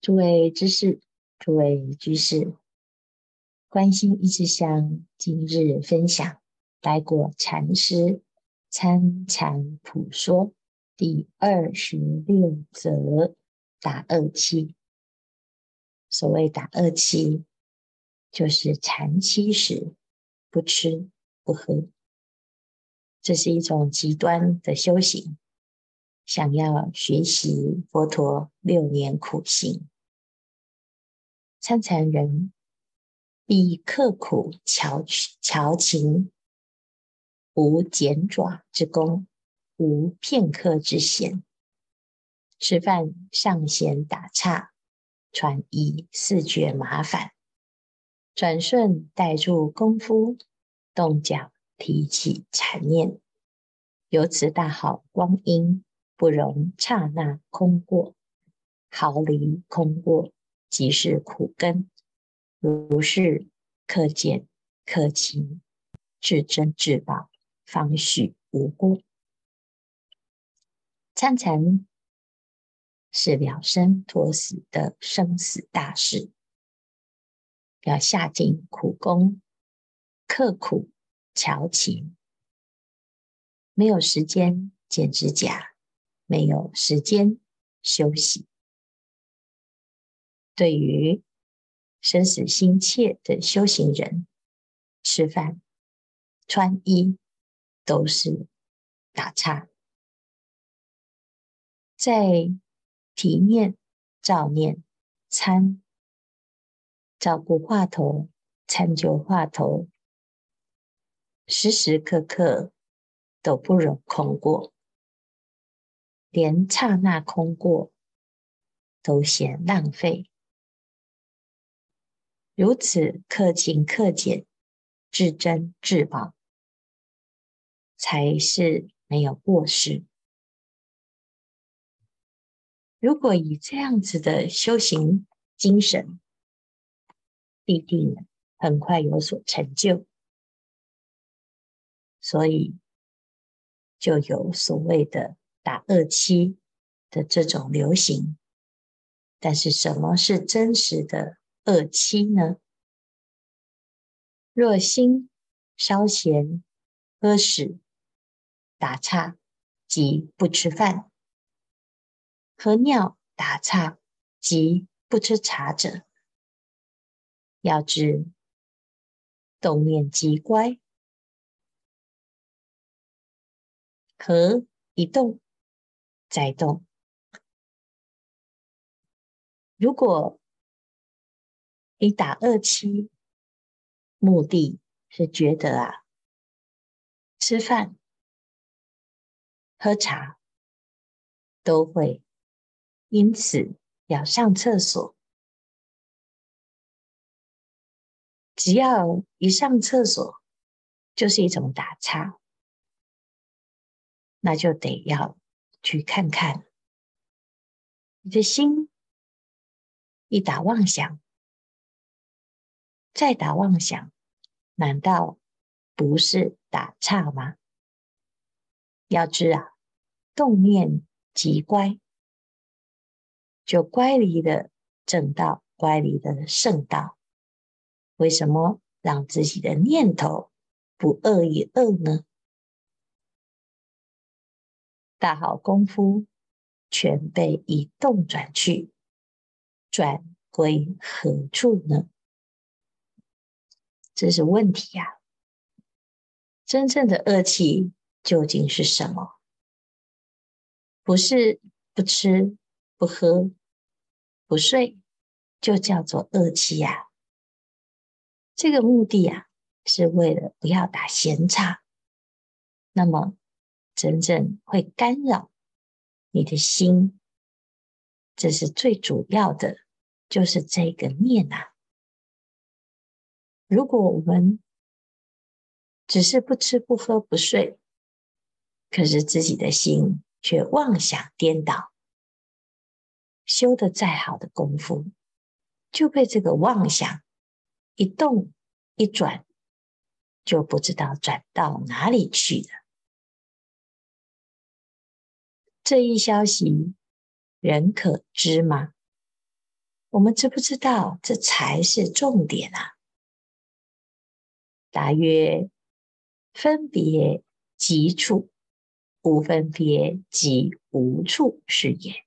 诸位知识，诸位居士，观心一支香，今日分享来果禅师参禅普说第二十六则打饿期。所谓打饿期，就是禅期时不吃不喝，这是一种极端的修行。想要学习佛陀六年苦行，参禅人必刻苦乔乔勤，无剪爪之功，无片刻之闲。吃饭尚嫌打岔，穿衣似觉麻烦，转瞬带住功夫，动脚提起禅念，由此大好光阴。不容刹那空过，毫厘空过，即是苦根。如是克俭克勤，至真至宝，方许无过。参禅是了生脱死的生死大事，要下尽苦功，刻苦乔勤，没有时间剪指甲。没有时间休息，对于生死心切的修行人，吃饭、穿衣都是打岔，在体念、照念、参、照顾话头、参究话头，时时刻刻都不容空过。连刹那空过都嫌浪费，如此克勤克俭，至珍至宝，才是没有过失。如果以这样子的修行精神，必定很快有所成就，所以就有所谓的。打二七的这种流行，但是什么是真实的二七呢？若心稍闲、喝食、打岔，即不吃饭；喝尿、打岔，即不吃茶者，要知动念即乖，和一动。在动。如果你打二期，目的是觉得啊，吃饭、喝茶都会，因此要上厕所。只要一上厕所，就是一种打岔，那就得要。去看看，你的心一打妄想，再打妄想，难道不是打岔吗？要知啊，动念即乖，就乖离的正道，乖离的圣道。为什么让自己的念头不饿一饿呢？大好功夫，全被移动转去，转归何处呢？这是问题呀、啊！真正的恶气究竟是什么？不是不吃、不喝、不睡，就叫做恶气呀？这个目的呀，是为了不要打闲岔。那么。真正会干扰你的心，这是最主要的，就是这个念啊。如果我们只是不吃不喝不睡，可是自己的心却妄想颠倒，修得再好的功夫，就被这个妄想一动一转，就不知道转到哪里去了。这一消息，人可知吗？我们知不知道这才是重点啊？答曰：分别即处，无分别即无处是也。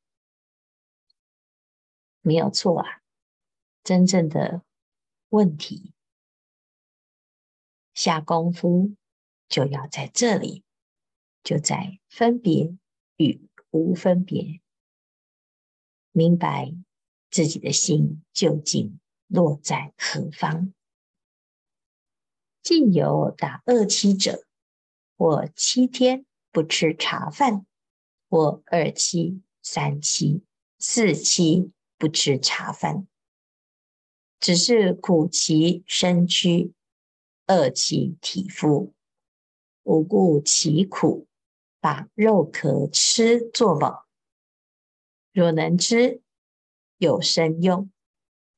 没有错啊，真正的问题，下功夫就要在这里，就在分别与无分别，明白自己的心究竟落在何方。近有打饿七者，或七天不吃茶饭，或二七、三七、四七。不吃茶饭，只是苦其身躯，饿其体肤，无顾其苦，把肉壳吃作饱。若能吃，有身用；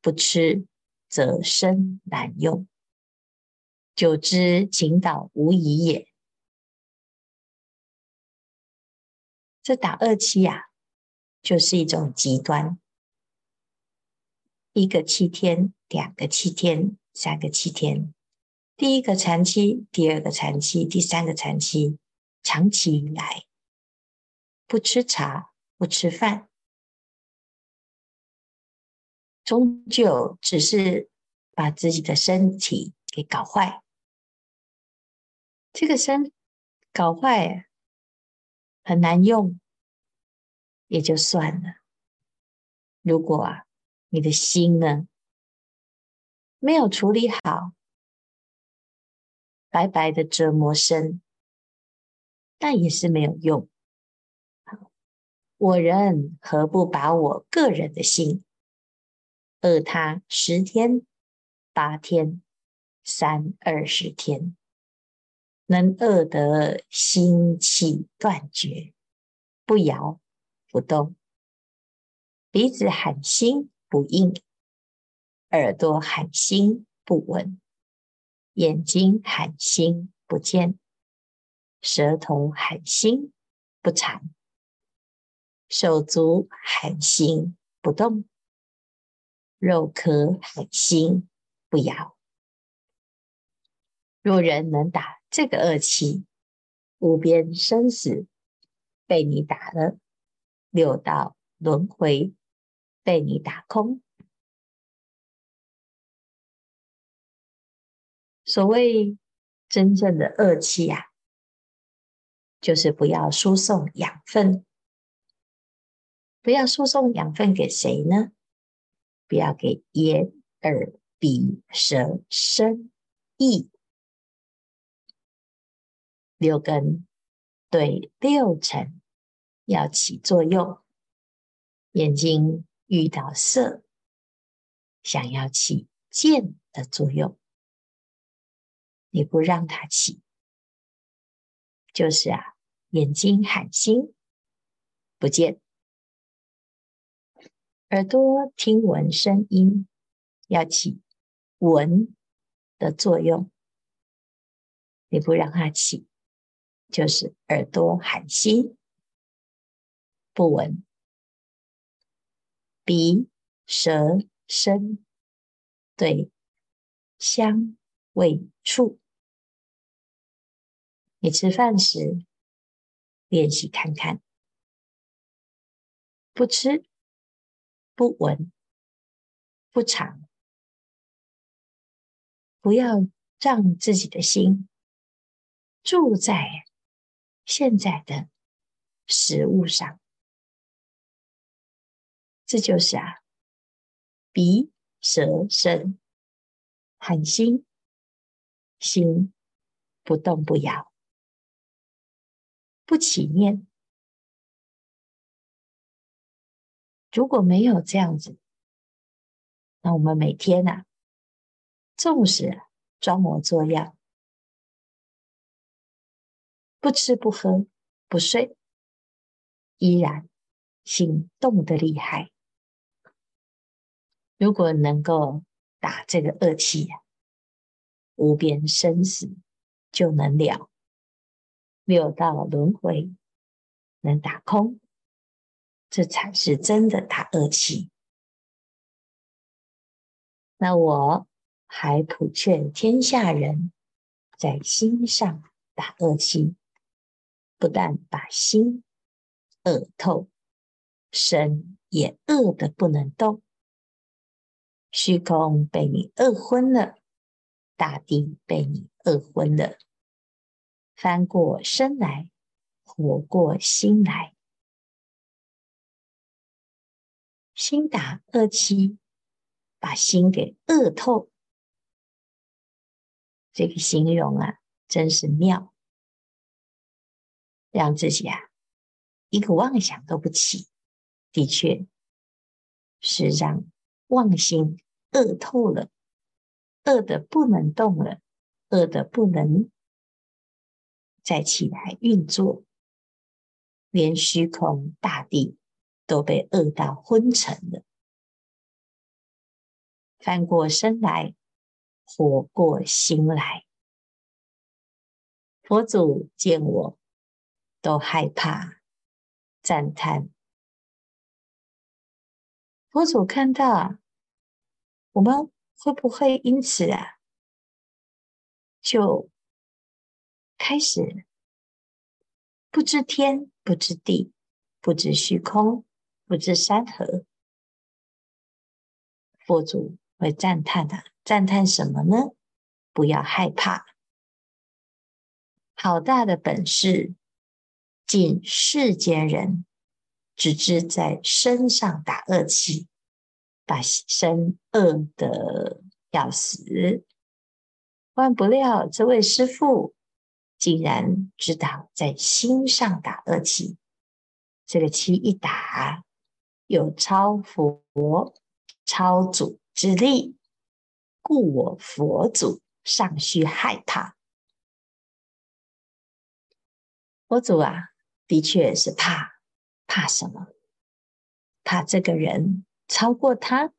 不吃，则身难用。久之，情导无疑也。这打二七呀、就是一种极端。一个七天，两个七天，三个七天，第一个禅期，第二个禅期，第三个禅期，长期以来不吃茶，不吃饭，终究只是把自己的身体给搞坏。这个身搞坏很难用，也就算了。如果啊。你的心呢，没有处理好，白白的折磨身，但也是没有用。我人何不把我个人的心饿他十天、八天、三二十天，能饿得心气断绝，不摇不动，鼻子喊心。不应，耳朵喊心不闻，眼睛喊心不见，舌头喊心不尝，手足喊心不动，肉壳喊心不摇。若人能打这个恶气，无边生死被你打了，六道轮回。被你打空。所谓真正的恶气呀，就是不要输送养分，不要输送养分给谁呢？不要给眼、耳、鼻、舌、身、意六根，对六尘要起作用，眼睛。遇到色，想要起见的作用，你不让它起，就是啊，眼睛喊心不见；耳朵听闻声音，要起闻的作用，你不让它起，就是耳朵喊心不闻。鼻、舌、身，对香味触，你吃饭时练习看看，不吃、不闻、不尝，不要让自己的心住在现在的食物上。这就是啊，鼻、舌、身，喊心，心不动不摇，不起念。如果没有这样子，那我们每天啊，纵使装模作样，不吃不喝不睡，依然心动得厉害。如果能够打这个恶气呀，无边生死就能了，六道轮回能打空，这才是真的打恶气。那我还普劝天下人，在心上打恶气，不但把心恶透，身也恶得不能动，虚空被你饿昏了，大地被你饿昏了，翻过身来，活过心来，心打恶气。把心给饿透，这个形容啊，真是妙，让自己啊一个妄想都不起，的确是让妄心饿透了，饿的不能动了，饿的不能再起来运作，连虚空大地都被饿到昏沉了。翻过身来，活过心来。佛祖见我，都害怕，赞叹。佛祖看到我们会不会因此啊，就开始不知天，不知地，不知虚空，不知山河？佛祖。会赞叹的，赞叹什么呢？不要害怕，好大的本事！尽世间人只知在身上打恶气，把身饿得要死。万不料这位师父竟然知道在心上打恶气，这个气一打，有超佛、超祖。之力，故我佛祖尚须害怕。佛祖啊，的确是怕，怕什么？怕这个人超过他，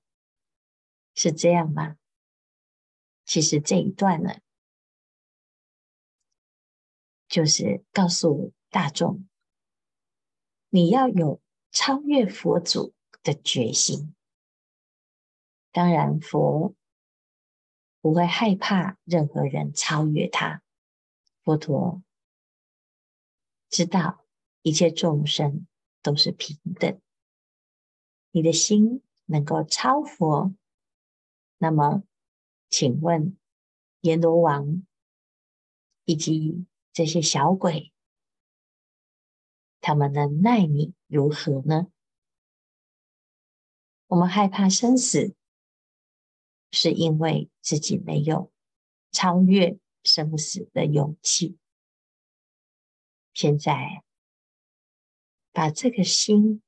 是这样吗？其实这一段呢，就是告诉大众，你要有超越佛祖的决心。当然，佛不会害怕任何人超越他。佛陀知道一切众生都是平等。你的心能够超佛，那么，请问阎罗王以及这些小鬼，他们能奈你如何呢？我们害怕生死。是因为自己没有超越生死的勇气。现在把这个心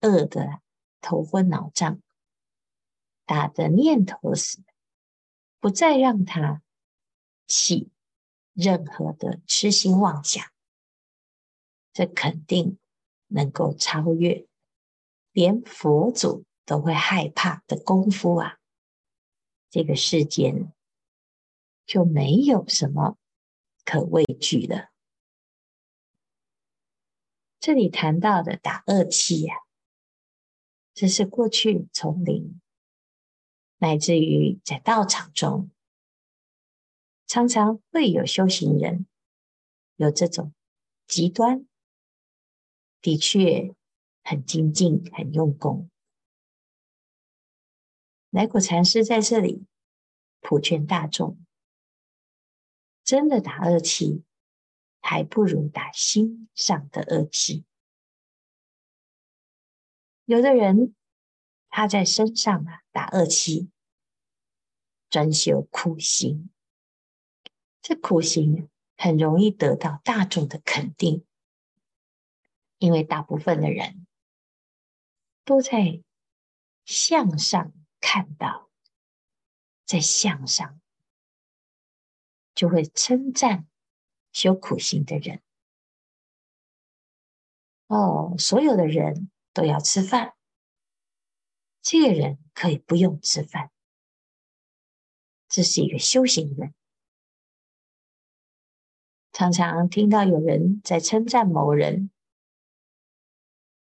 饿得头昏脑胀，打的念头死，不再让它起任何的痴心妄想，这肯定能够超越，连佛祖。都会害怕的功夫啊，这个世间就没有什么可畏惧的。这里谈到的打恶气呀，这是过去丛林，乃至于在道场中，常常会有修行人有这种极端，的确很精进、很用功。来果禅师在这里普劝大众：真的打恶气，还不如打心上的恶气。有的人他在身上啊打恶气，专修苦行，这苦行很容易得到大众的肯定，因为大部分的人都在向上。看到在向上，就会称赞修苦行的人。哦，所有的人都要吃饭，这个人可以不用吃饭。这是一个修行人。常常听到有人在称赞某人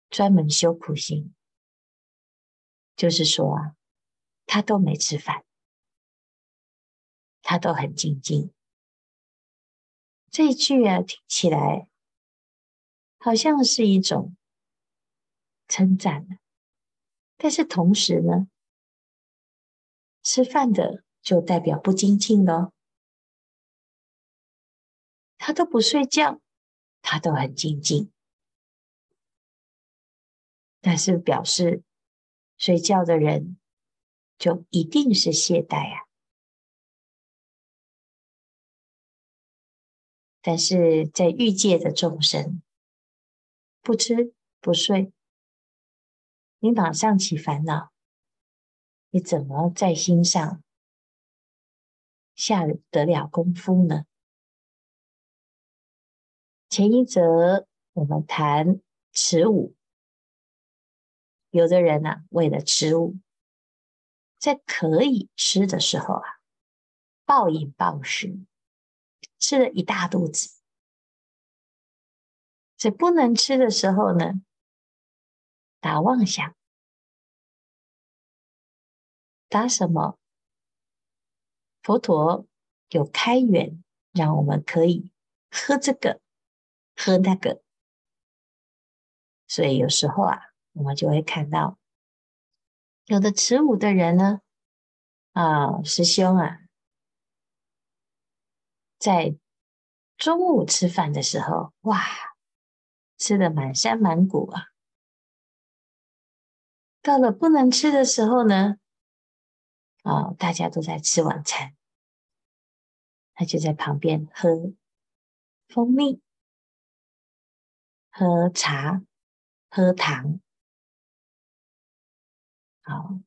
专门修苦行，就是说啊。他都没吃饭，他都很静静。这一句啊，听起来好像是一种称赞，但是同时呢，吃饭的就代表不精进咯。他都不睡觉，他都很精进，但是表示睡觉的人就一定是懈怠啊。但是在欲界的众生，不吃不睡，你马上起烦恼，你怎么在心上下得了功夫呢？前一则我们谈持五，有的人呢、为了持五，在可以吃的时候啊，暴饮暴食，吃了一大肚子；在不能吃的时候呢，打妄想，打什么？佛陀有开源，让我们可以喝这个。喝那个，所以有时候啊，我们就会看到有的持五的人呢，啊，师兄啊，在中午吃饭的时候，哇，吃的满山满谷啊。到了不能吃的时候呢，啊，大家都在吃晚餐，他就在旁边喝蜂蜜。喝茶，喝糖，好，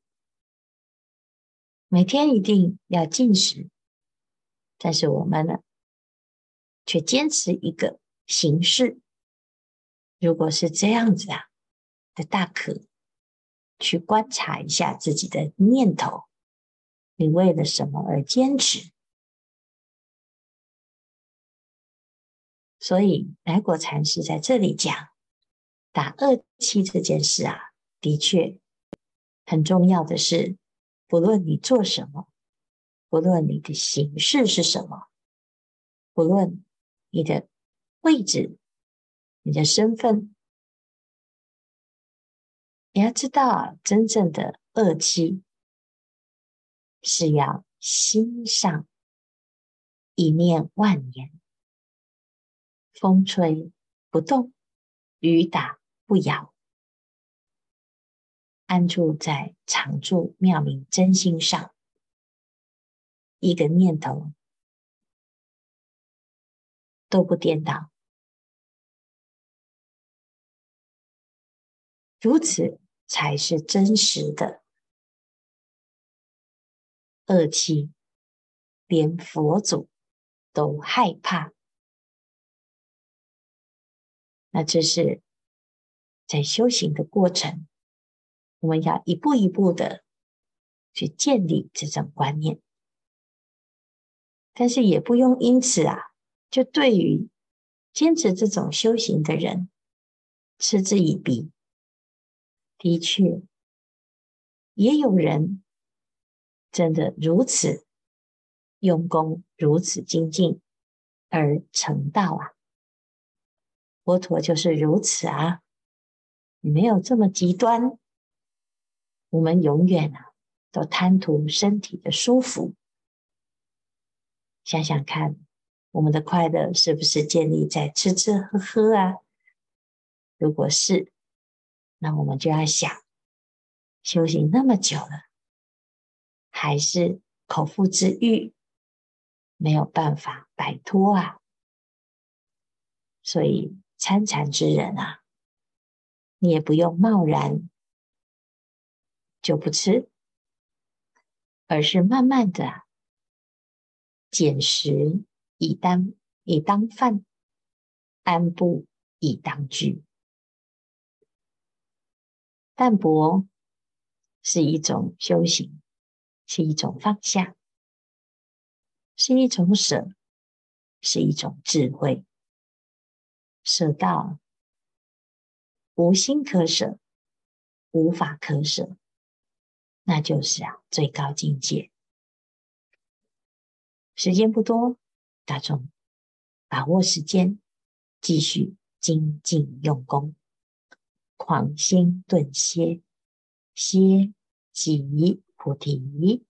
每天一定要进食，但是我们呢，却坚持一个形式。如果是这样子啊，那大可去观察一下自己的念头，你为了什么而坚持？所以，来果禅师在这里讲打恶气这件事啊，的确很重要的是，不论你做什么，不论你的形式是什么，不论你的位置、你的身份，你要知道啊，真正的恶气是要心上一念万年。风吹不动，雨打不摇，安住在常住妙明真心上，一个念头都不颠倒，如此才是真实的恶气，连佛祖都害怕。那这是在修行的过程，我们要一步一步的去建立这种观念，但是也不用因此啊，就对于坚持这种修行的人嗤之以鼻。的确，也有人真的如此用功，如此精进而成道啊。佛陀就是如此啊，你没有这么极端。我们永远啊，都贪图身体的舒服。想想看，我们的快乐是不是建立在吃吃喝喝啊？如果是，那我们就要想，修行那么久了，还是口腹之欲没有办法摆脱啊。所以。参禅之人啊，你也不用贸然就不吃，而是慢慢的减食以当以当饭，安步以当居。淡泊是一种修行，是一种放下，是一种舍，是一种智慧。舍到无心可舍，无法可舍，那就是啊最高境界。时间不多，大众把握时间，继续精进用功，狂心顿歇，歇即菩提。